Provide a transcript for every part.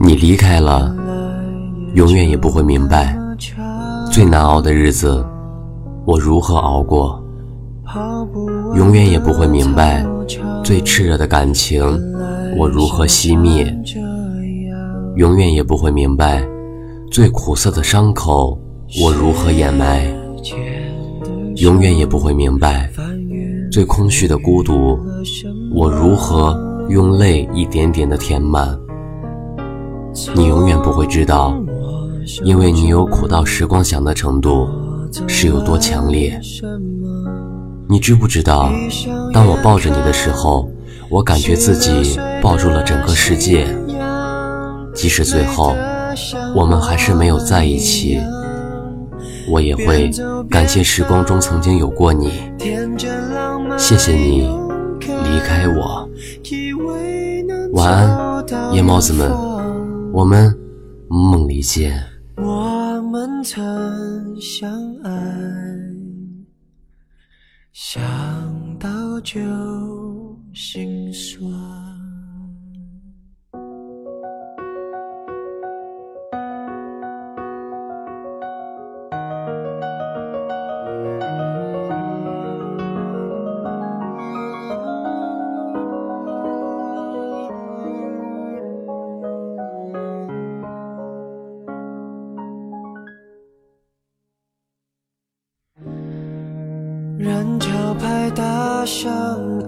你离开了，永远也不会明白，最难熬的日子我如何熬过；永远也不会明白，最炽热的感情我如何熄灭；永远也不会明白，最苦涩的伤口我如何掩埋；永远也不会明白，最空虚的孤独我如何。用泪一点点的填满，你永远不会知道，因为你有苦到时光响的程度是有多强烈。你知不知道，当我抱着你的时候，我感觉自己抱住了整个世界。即使最后我们还是没有在一起，我也会感谢时光中曾经有过你。谢谢你离开我。晚安，夜猫子们，我们梦里见。我们曾相爱，想到就心酸。潮拍打上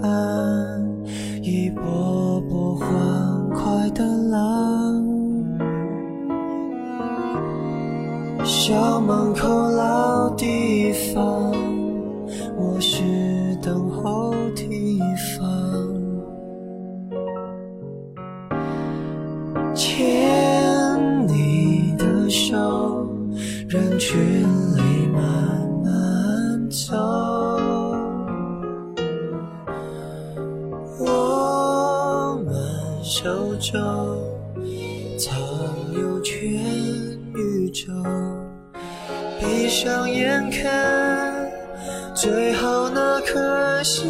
岸，一波波欢快的浪。校门口老地方，我是等候提防。牵你的手，人群手中藏有全宇宙，闭上眼看，最后那颗夕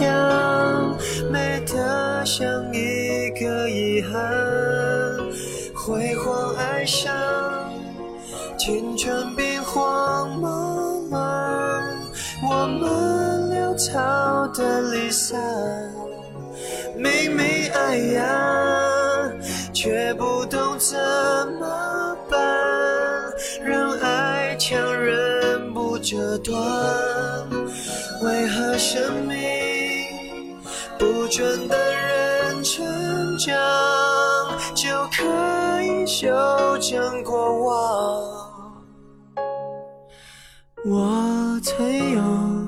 阳，美得像一个遗憾。辉煌爱上，青春兵荒马乱，我们流淌的离散。明明爱呀，却不懂怎么办，让爱强忍不折断。为何生命不准等人成长，就可以修正过往？我曾有。